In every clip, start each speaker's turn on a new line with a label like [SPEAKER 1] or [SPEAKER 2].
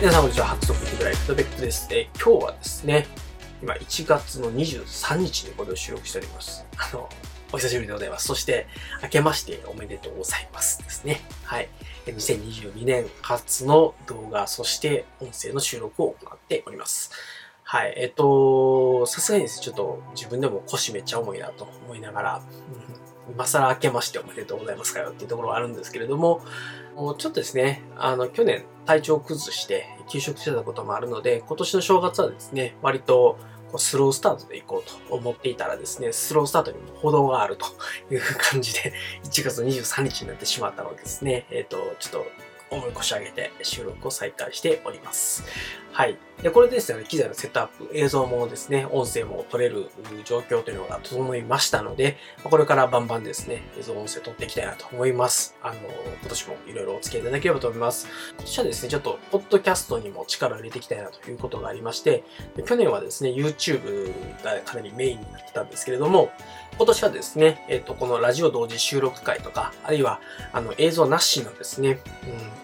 [SPEAKER 1] 皆さんこんにちは。初速ヒブライトベックです。えー今日はですね、今1月の23日にこれを収録しております。あの、お久しぶりでございます。そして、明けましておめでとうございますですね。はい。2022年初の動画、そして音声の収録を行っております。はい。えっ、と、さすがにですね、ちょっと自分でも腰めっちゃ重いなと思いながら、うん今更明けましておめでとうございますかよっていうところはあるんですけれども、もうちょっとですね、あの、去年体調を崩して休職してたこともあるので、今年の正月はですね、割とスロースタートで行こうと思っていたらですね、スロースタートにも歩道があるという感じで、1月23日になってしまったのでですね、えっ、と、ちょっと思い越し上げて収録を再開しております。はい。で、これでですね、機材のセットアップ、映像もですね、音声も撮れる状況というのが整いましたので、これからバンバンですね、映像音声撮っていきたいなと思います。あの、今年もいろいろお付き合いいただければと思います。今年はですね、ちょっと、ポッドキャストにも力を入れていきたいなということがありまして、去年はですね、YouTube がかなりメインになってたんですけれども、今年はですね、えっ、と、このラジオ同時収録会とか、あるいは、あの、映像なしのですね、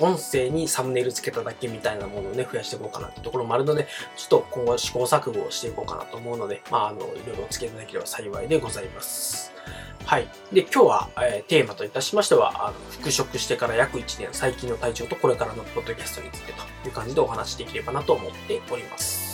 [SPEAKER 1] うん、音声にサムネイルつけただけみたいなものをね、増やしていこうかなってところもあるので、ちょっと今後試行錯誤をしていこうかなと思うので、まあ、あの、いろいろお付き合いいただければ幸いでございます。はい。で、今日は、えーテーマといたしましては、あの、復職してから約1年、最近の体調とこれからのポッドキャストについてという感じでお話していければなと思っております。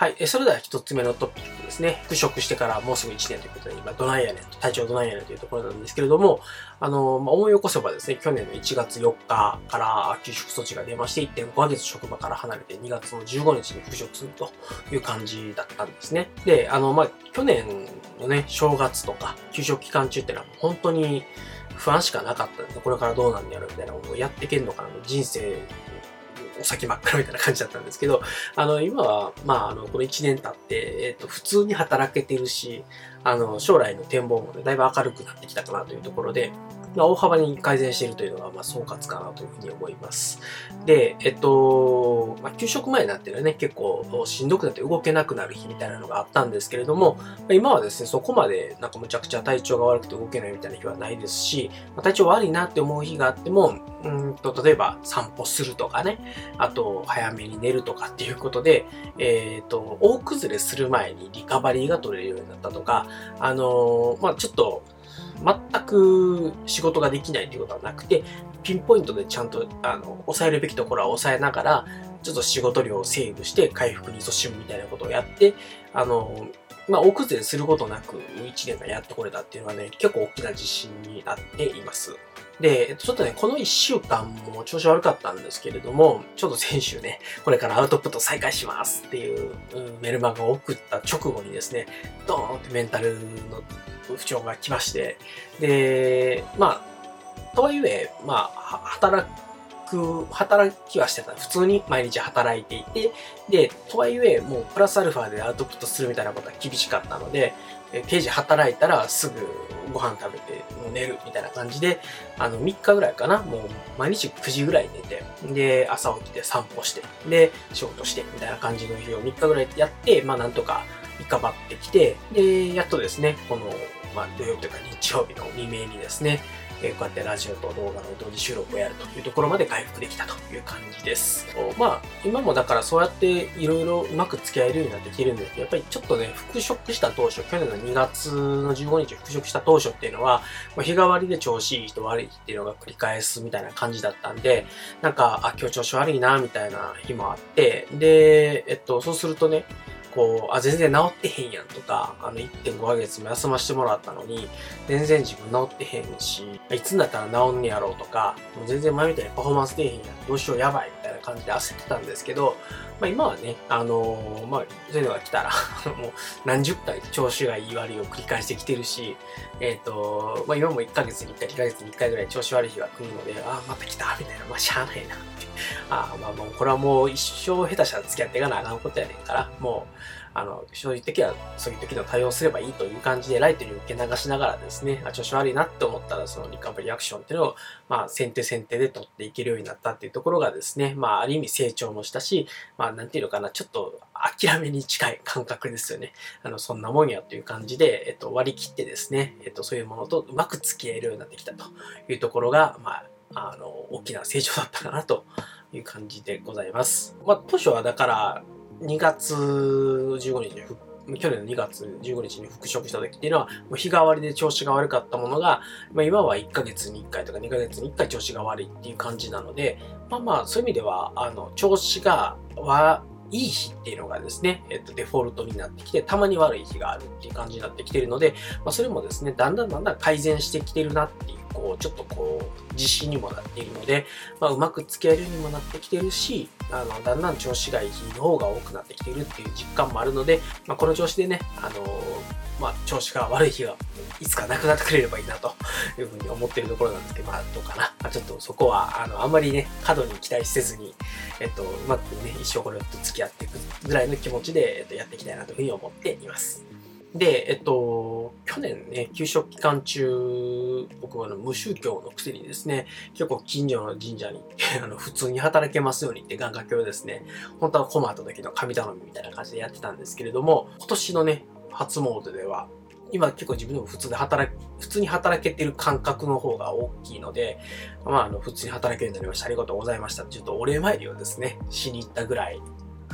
[SPEAKER 1] はい。えそれでは一つ目のトピックですね。復職してからもうすぐ1年ということで、今、どないやねん、体調どないやねんというところなんですけれども、あの、まあ、思い起こせばですね、去年の1月4日から休職措置が出まして、1.5ヶ月職場から離れて2月の15日に復職するという感じだったんですね。で、あの、まあ、去年のね、正月とか休職期間中ってのは本当に不安しかなかったんで、これからどうなんやろうみたいなことをやっていけんのかな、人生、お先真っ暗みたいな感じだったんですけど、あの、今は、まあ、あの、この1年経って、えっ、と、普通に働けてるし、あの、将来の展望もね、だいぶ明るくなってきたかなというところで、まあ、大幅に改善しているというのが、まあ、総括かなというふうに思います。で、えっと、まあ、給食前になってるね、結構しんどくなって動けなくなる日みたいなのがあったんですけれども、今はですね、そこまでなんかむちゃくちゃ体調が悪くて動けないみたいな日はないですし、まあ体調悪いなって思う日があっても、うんと、例えば散歩するとかね、あと早めに寝るとかっていうことで、えっ、と、大崩れする前にリカバリーが取れるようになったとか、あのーまあちょっと、全く仕事ができないということはなくて、ピンポイントでちゃんと、あの、抑えるべきところは抑えながら、ちょっと仕事量をセーブして回復に勤しむみたいなことをやって、あの、まあ、大崩れすることなく1年間やってこれたっていうのはね、結構大きな自信になっています。で、ちょっとね、この1週間も調子悪かったんですけれども、ちょっと先週ね、これからアウトプット再開しますっていううんメルマガを送った直後にですね、ドーンってメンタルの不調が来まして、で、まあ、とはいえ、まあ、働く、働きはしてた。普通に毎日働いていて、で、とはいえ、もうプラスアルファでアウトプットするみたいなことは厳しかったので、え刑事働いたらすぐご飯食べてもう寝るみたいな感じで、あの、3日ぐらいかな、もう毎日9時ぐらい寝て、で、朝起きて散歩して、で、仕事して、みたいな感じの日を3日ぐらいやって、まあなんとかリカバってきて、で、やっとですね、この、まあ土曜日というか日曜日の未明にですね、えーこうやってラジオと動画の同時収録をやるというところまで回復できたという感じです。まあ、今もだからそうやっていろいろうまく付き合えるようになってきてるんですけど、やっぱりちょっとね、復職した当初、去年の2月の15日復職した当初っていうのは、まあ日替わりで調子いい日と悪いっていうのが繰り返すみたいな感じだったんで、なんか、あ、今日調子悪いな、みたいな日もあって、で、えっと、そうするとね、こう、あ、全然治ってへんやんとか、あの、1.5ヶ月も休ませてもらったのに、全然自分治ってへんし、いつになったら治んねやろうとか、もう全然前みたいにパフォーマンス出へんやん、どうしようやばいみたいな感じで焦ってたんですけど、まあ今はね、あのーまあ、そういうのが来たら、もう何十回調子がいい悪いを繰り返してきてるし、えっ、と、まあ今も1ヶ月に1回、2ヶ月に1回ぐらい調子悪い日が来るので、ああ、また来たみたいな、まあしゃあないなって。ああ、まあもうこれはもう一生下手したら付き合っていかなあかんことやねんから、もう、あの、そういう時は、そういう時の対応すればいいという感じで、ライトに受け流しながらですね、あ、調子悪いなって思ったら、そのリカバリーアクションっていうのを、まあ、先手先手で取っていけるようになったっていうところがですね、まあ、ある意味成長もしたし、まあ、なんていうのかな、ちょっと諦めに近い感覚ですよね。あの、そんなもんやという感じで、えっと、割り切ってですね、えっと、そういうものとうまく付き合えるようになってきたというところが、まあ、あの、大きな成長だったかなという感じでございます。まあ、当初はだから、2月15日に去年の2月15日に復職した時っていうのは、もう日替わりで調子が悪かったものが、まあ、今は1ヶ月に1回とか2ヶ月に1回調子が悪いっていう感じなので、まあまあ、そういう意味では、あの、調子が、いい日っていうのがですね、えっと、デフォルトになってきて、たまに悪い日があるっていう感じになってきてるので、まあ、それもですね、だんだんだんだん改善してきてるなっていうこう、ちょっとこう、自信にもなっているので、まあ、うまく付き合えるようにもなってきてるし、あの、だんだん調子がいい日の方が多くなってきてるっていう実感もあるので、まあ、この調子でね、あのまあ、調子が悪い日がいつかなくなってくれればいいなというふうに思っているところなんですけど、まあ、どうかな。まあ、ちょっとそこは、あの、あんまりね、過度に期待せずに、えっと、うまくね、一生これと付き合っていくぐらいの気持ちで、えっと、やっていきたいなというふうに思っています。で、えっと、去年ね、給食期間中、僕はの無宗教のくせにですね、結構近所の神社に、あの、普通に働けますようにって願掛けをですね、本当は困った時の神頼みみたいな感じでやってたんですけれども、今年のね、初詣では、今結構自分でも普通で働普通に働けてる感覚の方が大きいので、まあ、あの、普通に働けるようになりました。ありがとうございました。ちょっとお礼参りをですね、しに行ったぐらい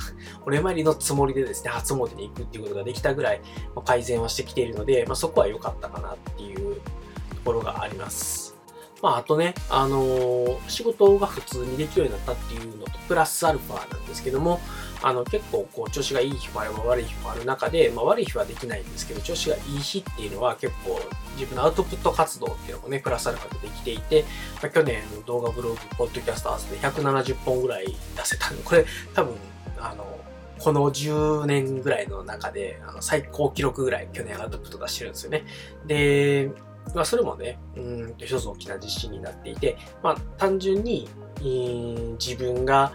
[SPEAKER 1] お礼参りのつもりでですね、初詣に行くっていうことができたぐらい、ま改善はしてきているので、まあ、そこは良かったかなっていうところがあります。まあ、あとね、あのー、仕事が普通にできるようになったっていうのと、プラスアルファなんですけども、あの、結構、こう、調子がいい日もあれば悪い日もある中で、まあ、悪い日はできないんですけど、調子がいい日っていうのは結構、自分のアウトプット活動っていうのもね、プラスアルファでできていて、まあ、去年動画ブログ、ポッドキャスト合わせて170本ぐらい出せたんで、これ多分、あの、この10年ぐらいの中で、あの最高記録ぐらい去年アウトプット出してるんですよね。で、まあ、それもね、うん一つ大きな実施になっていて、まあ、単純に、自分が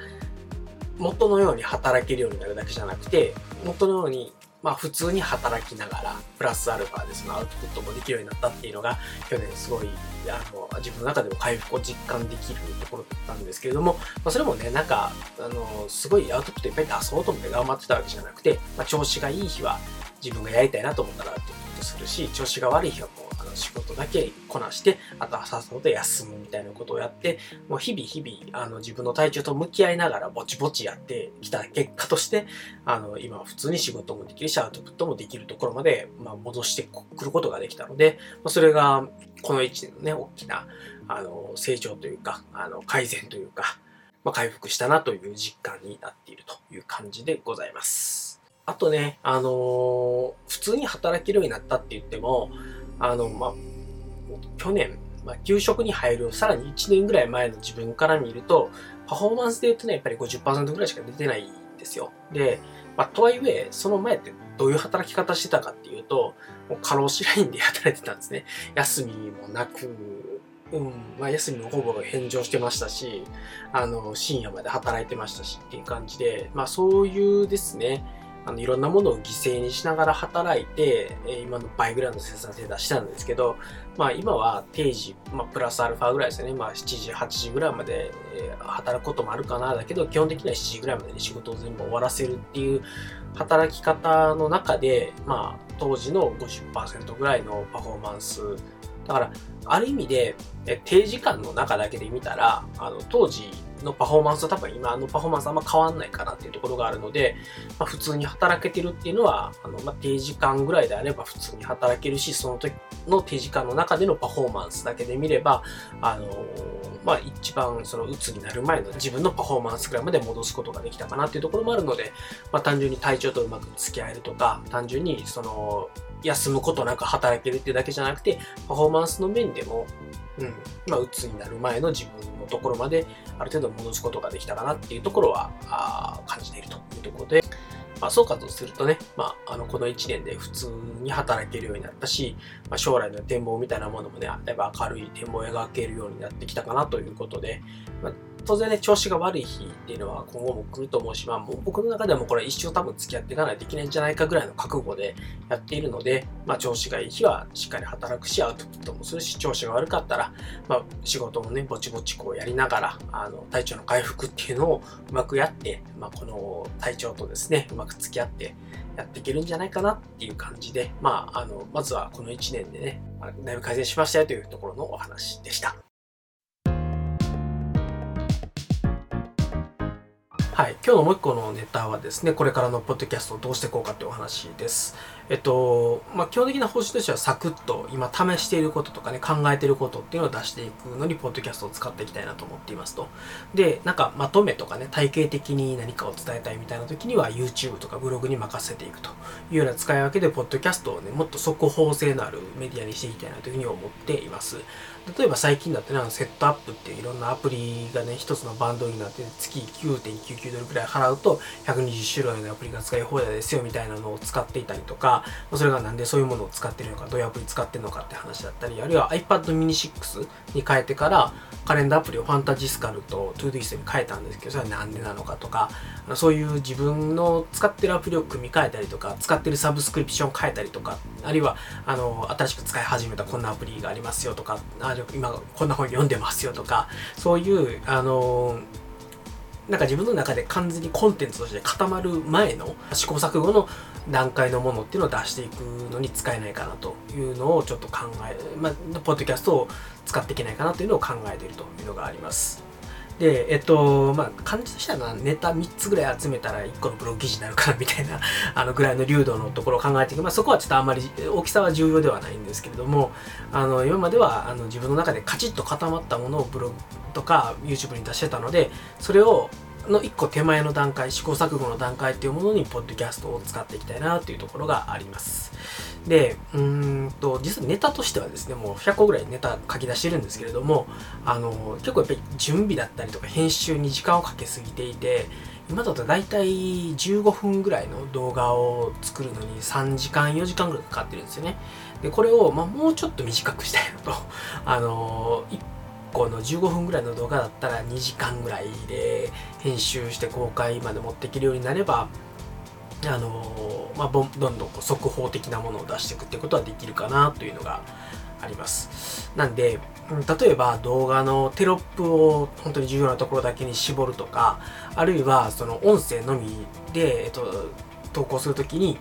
[SPEAKER 1] 元のように働けるようになるだけじゃなくて、元のようにまあ普通に働きながら、プラスアルファでそのアウトプットもできるようになったっていうのが、去年すごい、あの、自分の中でも回復を実感できるところだったんですけれども、まあそれもね、なんか、あの、すごいアウトプットいっぱい出そうと思って頑張ってたわけじゃなくて、まあ調子がいい日は自分がやりたいなと思ったらアウトプットするし、調子が悪い日はもうあの仕事だけこなして、あとはさっさと休むみたいなことをやって、もう日々日々、あの、自分の体調と向き合いながらぼちぼちやってきた結果として、あの、今は普通に仕事もできるし、アウトプットもできるところまで、まあ、戻してくることができたので、まあ、それが、この一年のね、大きな、あの、成長というか、あの、改善というか、まあ、回復したなという実感になっているという感じでございます。あとね、あのー、普通に働けるようになったって言っても、あの、まあ、去年、まあ、給食に入るさらに1年ぐらい前の自分から見ると、パフォーマンスで言うとね、やっぱり50%ぐらいしか出てないんですよ。で、まあ、とはいえ、その前ってどういう働き方してたかっていうと、もう過労死ラインで働いてたんですね。休みもなく、うん、まあ、休みもほぼ返上してましたし、あの、深夜まで働いてましたしっていう感じで、まあそういうですね、あの、いろんなものを犠牲にしながら働いて、え今の倍ぐらいの生産性出したんですけど、まあ今は定時、まあプラスアルファぐらいですよね。まあ7時、8時ぐらいまで、働くこともあるかな。だけど基本的には7時ぐらいまでに仕事を全部終わらせるっていう働き方の中で、まあ当時の50%ぐらいのパフォーマンス。だから、ある意味で、定時間の中だけで見たら、あの、当時のパフォーマンスは多分今のパフォーマンスあんま変わんないかなっていうところがあるので、まあ、普通に働けてるっていうのは、あの、まあ、定時間ぐらいであれば普通に働けるし、その時の定時間の中でのパフォーマンスだけで見れば、あのまあ、一番その鬱になる前の自分のパフォーマンスぐらいまで戻すことができたかなっていうところもあるので、まあ、単純に体調とうまく付き合えるとか、単純にその、休むことなく働けるっていうだけじゃなくて、パフォーマンスの面でも、うん、まあ、鬱になる前の自分のところまである程度戻すことができたかなっていうところはあ感じているというところで、まあ、そうかとするとね、まあ、あの、この1年で普通に働けるようになったし、まあ、将来の展望みたいなものもね、だいぶ明るい展望を描けるようになってきたかなということで、まあ、当然ね、調子が悪い日っていうのは今後も来ると思うし、まあもう僕の中でもこれ一生多分付き合っていかないといけないんじゃないかぐらいの覚悟でやっているので、まあ調子がいい日はしっかり働くし、アウトプットもするし、調子が悪かったら、まあ仕事もね、ぼちぼちこうやりながら、あの、体調の回復っていうのをうまくやって、まあこの体調とですね、うまく付き合ってやっていけるんじゃないかなっていう感じで、まああの、まずはこの1年でね、だいぶ改善しましたよというところのお話でした。はい。今日のもう一個のネタはですね、これからのポッドキャストをどうしていこうかというお話です。えっと、まあ、基本的な方針としてはサクッと今試していることとかね、考えていることっていうのを出していくのに、ポッドキャストを使っていきたいなと思っていますと。で、なんかまとめとかね、体系的に何かを伝えたいみたいな時には、YouTube とかブログに任せていくというような使い分けで、ポッドキャストをね、もっと速報性のあるメディアにしていきたいなというふうに思っています。例えば最近だってね、セットアップっていういろんなアプリがね、一つのバンドになって月9.99ドルくらい払うと120種類のアプリが使い放題ですよみたいなのを使っていたりとか、それがなんでそういうものを使ってるのか、どういうアプリ使ってるのかって話だったり、あるいは iPad mini 6に変えてからカレンダーアプリをファンタジスカルと ToDoist に変えたんですけど、それはなんでなのかとか、そういう自分の使ってるアプリを組み替えたりとか、使ってるサブスクリプション変えたりとか、あるいはあの新しく使い始めたこんなアプリがありますよとか、あ今こんな本読んでますよとかそういうあのなんか自分の中で完全にコンテンツとして固まる前の試行錯誤の段階のものっていうのを出していくのに使えないかなというのをちょっと考え、まあ、ポッドキャストを使っていけないかなというのを考えているというのがあります。で、えっと、まあ、感じとしてはネタ3つぐらい集めたら1個のブログ記事になるかなみたいな、あのぐらいの流度のところを考えていく。まあ、そこはちょっとあんまり大きさは重要ではないんですけれども、あの、今まではあの自分の中でカチッと固まったものをブログとか YouTube に出してたので、それをの一個手前の段階、試行錯誤の段階っていうものに、ポッドキャストを使っていきたいなっていうところがあります。で、うんと、実はネタとしてはですね、もう100個ぐらいネタ書き出してるんですけれども、あの、結構やっぱり準備だったりとか編集に時間をかけすぎていて、今だと大体15分ぐらいの動画を作るのに3時間、4時間ぐらいかかってるんですよね。で、これを、まあ、もうちょっと短くしたいなと。あの1、個の15分ぐらいの動画だったら2時間ぐらいで編集して公開まで持っていけるようになればあのまあ、どんどんこう速報的なものを出していくってことはできるかなというのがあります。なんで、例えば動画のテロップを本当に重要なところだけに絞るとか、あるいはその音声のみで、えっと、投稿するときに、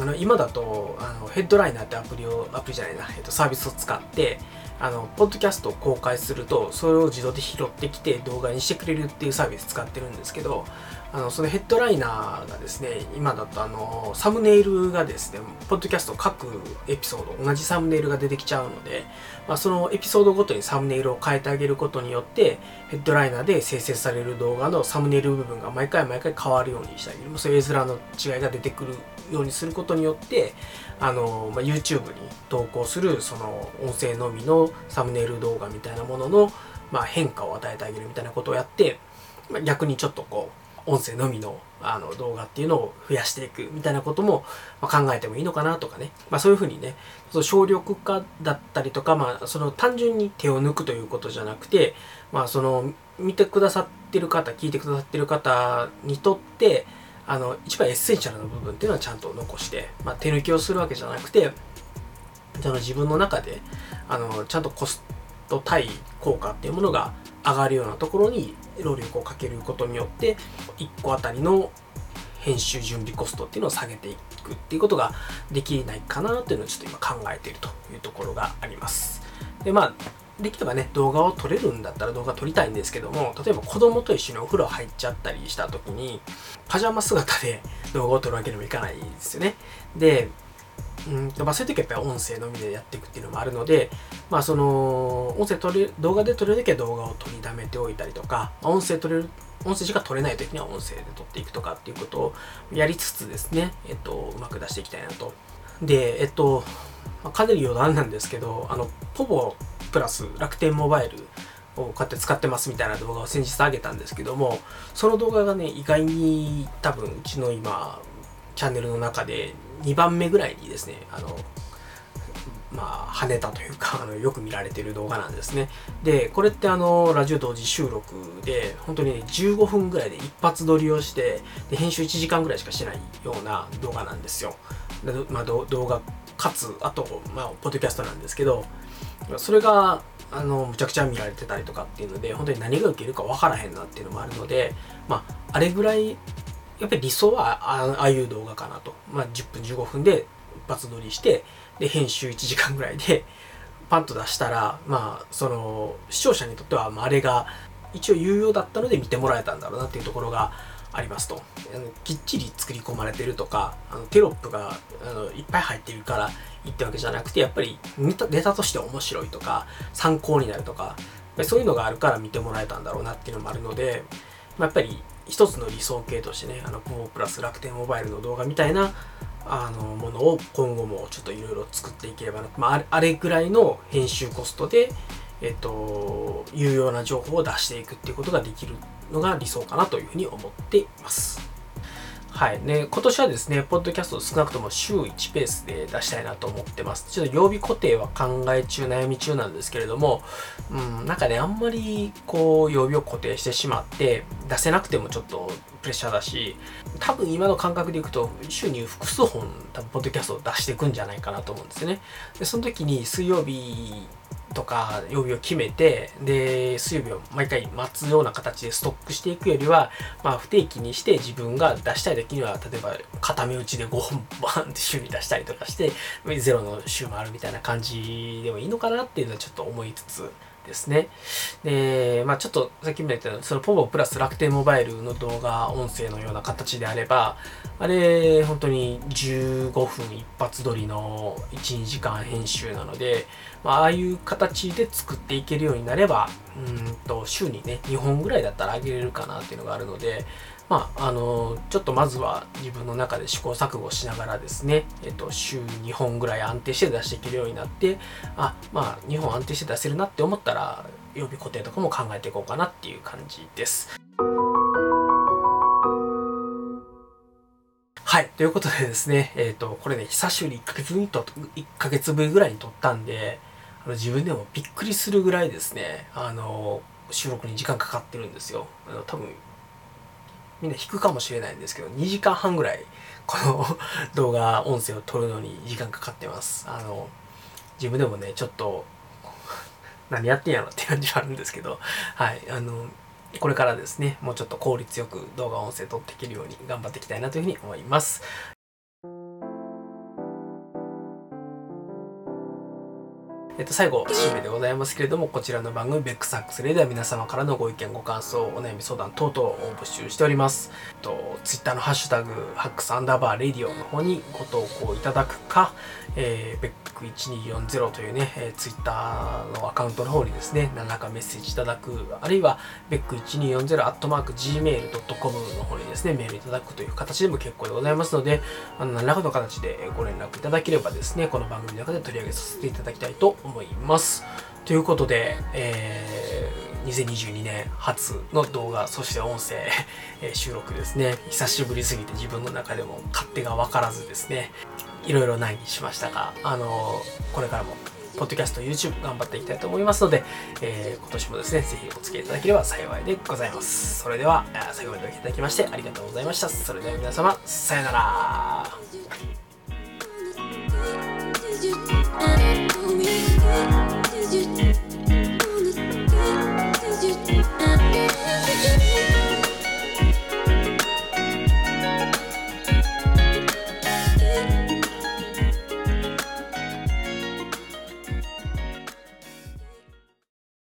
[SPEAKER 1] あの今だとあのヘッドライナーってアプリを、アプリじゃないな、えっと、サービスを使って、あの、ポッドキャストを公開すると、それを自動で拾ってきて動画にしてくれるっていうサービス使ってるんですけど、あの、そのヘッドライナーがですね、今だとあの、サムネイルがですね、ポッドキャスト各エピソード、同じサムネイルが出てきちゃうので、まあ、そのエピソードごとにサムネイルを変えてあげることによって、ヘッドライナーで生成される動画のサムネイル部分が毎回毎回変わるようにしてあげる。そういう絵面の違いが出てくるようにすることによって、あの、まあ、YouTube に投稿するその音声のみのサムネイル動画みたいなものの、まあ、変化を与えてあげるみたいなことをやって、まあ、逆にちょっとこう音声のみのあの動画っていうのを増やしていくみたいなことも、ま考えてもいいのかなとかね、まあ、そういうふうにねその省力化だったりとか、まあ、その単純に手を抜くということじゃなくて、まあ、その見てくださってる方聞いてくださってる方にとってあの一番エッセンシャルな部分っていうのはちゃんと残して、まあ、手抜きをするわけじゃなくてその自分の中であのちゃんとコスト対効果っていうものが上がるようなところに労力をかけることによって1個あたりの編集準備コストっていうのを下げていくっていうことができないかなっていうのをちょっと今考えているというところがあります。でまあできればね、動画を撮れるんだったら動画撮りたいんですけども、例えば子供と一緒にお風呂入っちゃったりした時に、パジャマ姿で動画を撮るわけにもいかないですよね。で、うんまあ、そういう時はやっぱり音声のみでやっていくっていうのもあるので、まあ、その音声撮れ動画で撮れる時は動画を撮りだめておいたりとかまあ音声撮れる音声しか撮れない時には音声で撮っていくとかっていうことをやりつつですね、えっと、うまく出していきたいなと。で、えっと、まあかなり余談なんですけど、あの、ポボプラス楽天モバイルをこうやって使ってますみたいな動画を先日上げたんですけども、その動画がね、意外に多分うちの今、チャンネルの中で2番目ぐらいにですね、あの、まあ、跳ねたというか、あの、よく見られてる動画なんですね。で、これってあの、ラジオ同時収録で、本当にね、15分ぐらいで一発撮りをして、で、編集1時間ぐらいしかしてないような動画なんですよ。まあ、動画かつ、あと、まあ、ポッドキャストなんですけど、それが、あの、むちゃくちゃ見られてたりとかっていうので、本当に何が受けるか分からへんなっていうのもあるので、まあ、あれぐらいやっぱり理想はああいう動画かなと。まあ、10分15分で一発撮りして、で、編集1時間ぐらいで、パンと出したら、まあ、その、視聴者にとっては、まあ、あれが一応有用だったので見てもらえたんだろうなっていうところがありますと。あのきっちり作り込まれてるとか、あのテロップがあのいっぱい入ってるからいいってわけじゃなくて、やっぱりネタネタとして面白いとか、参考になるとか、そういうのがあるから見てもらえたんだろうなっていうのもあるので、まあ、やっぱり一つの理想形としてね、あの、ポープラス楽天モバイルの動画みたいな、あの、ものを今後もちょっといろいろ作っていければな。まあ、あれぐらいの編集コストで、えっと、有用な情報を出していくっていうことができるのが理想かなというふうに思っています。はい。ね、今年はですね、ポッドキャストを少なくとも週1ペースで出したいなと思ってます。ちょっと曜日固定は考え中、悩み中なんですけれども、うん、なんかね、あんまりこう、曜日を固定してしまって、出せなくてもちょっとプレッシャーだし、多分今の感覚でいくと、週に複数本、多分ポッドキャストを出していくんじゃないかなと思うんですよね。で、その時に水曜日とか曜日を決めて、で、水曜日を毎回待つような形でストックしていくよりは、まあ不定期にして自分が出したい時には、例えば片目打ちで5本バンって週に出したりとかして、ゼロの週もあるみたいな感じでもいいのかなっていうのはちょっと思いつつ、ですね。で、まあちょっとさっきも言ったように、そのポボプラス楽天モバイルの動画、音声のような形であれば、あれ、本当に15分一発撮りの1、2時間編集なので、まああいう形で作っていけるようになれば、うんと、週にね、2本ぐらいだったらあげれるかなっていうのがあるので、まあ、あの、ちょっとまずは自分の中で試行錯誤しながらですね、えっと、週2本ぐらい安定して出していけるようになって、あ、まあ、2本安定して出せるなって思ったら、曜日固定とかも考えていこうかなっていう感じです。はい。ということでですね、えっ、ー、と、これね、久しぶり1ヶ月ぶりと、1ヶ月ぶりぐらいに撮ったんで、あの自分でもびっくりするぐらいですね、あの、収録に時間かかってるんですよ。あの多分みんな引くかもしれないんですけど、2時間半ぐらい、この 動画、音声を撮るのに時間かかってます。あの、自分でもね、ちょっと、何やってんやろって感じはあるんですけど、はい、あの、これからですね、もうちょっと効率よく動画音声撮っていけるように頑張っていきたいなというふうに思います。えっと、最後、締めでございますけれども、こちらの番組、ベックサックスレでは皆様からのご意見、ご感想、お悩み相談等々を募集しております。えっと、ツイッターのハッシュタグ、ハックスアンダーバーレディオの方にご投稿いただくか、えー、ベック1240というね、えー、ツイッターのアカウントの方にですね、何らかメッセージいただく、あるいは、ベック1240アットマーク gmail.com の方にですね、メールいただくという形でも結構でございますので、あの何らかの形でご連絡いただければですね、この番組の中で取り上げさせていただきたいと思います。思いますということで、えー、2022年初の動画、そして音声、え収録ですね。久しぶりすぎて自分の中でも勝手が分からずですね、いろいろないにしましたが、あのこれからも、ポッドキャスト、YouTube 頑張っていきたいと思いますので、えー、今年もですね、ぜひお付き合いいただければ幸いでございます。それでは、最後までお聴きいただきましてありがとうございました。それでは皆様、さようなら。me, is you.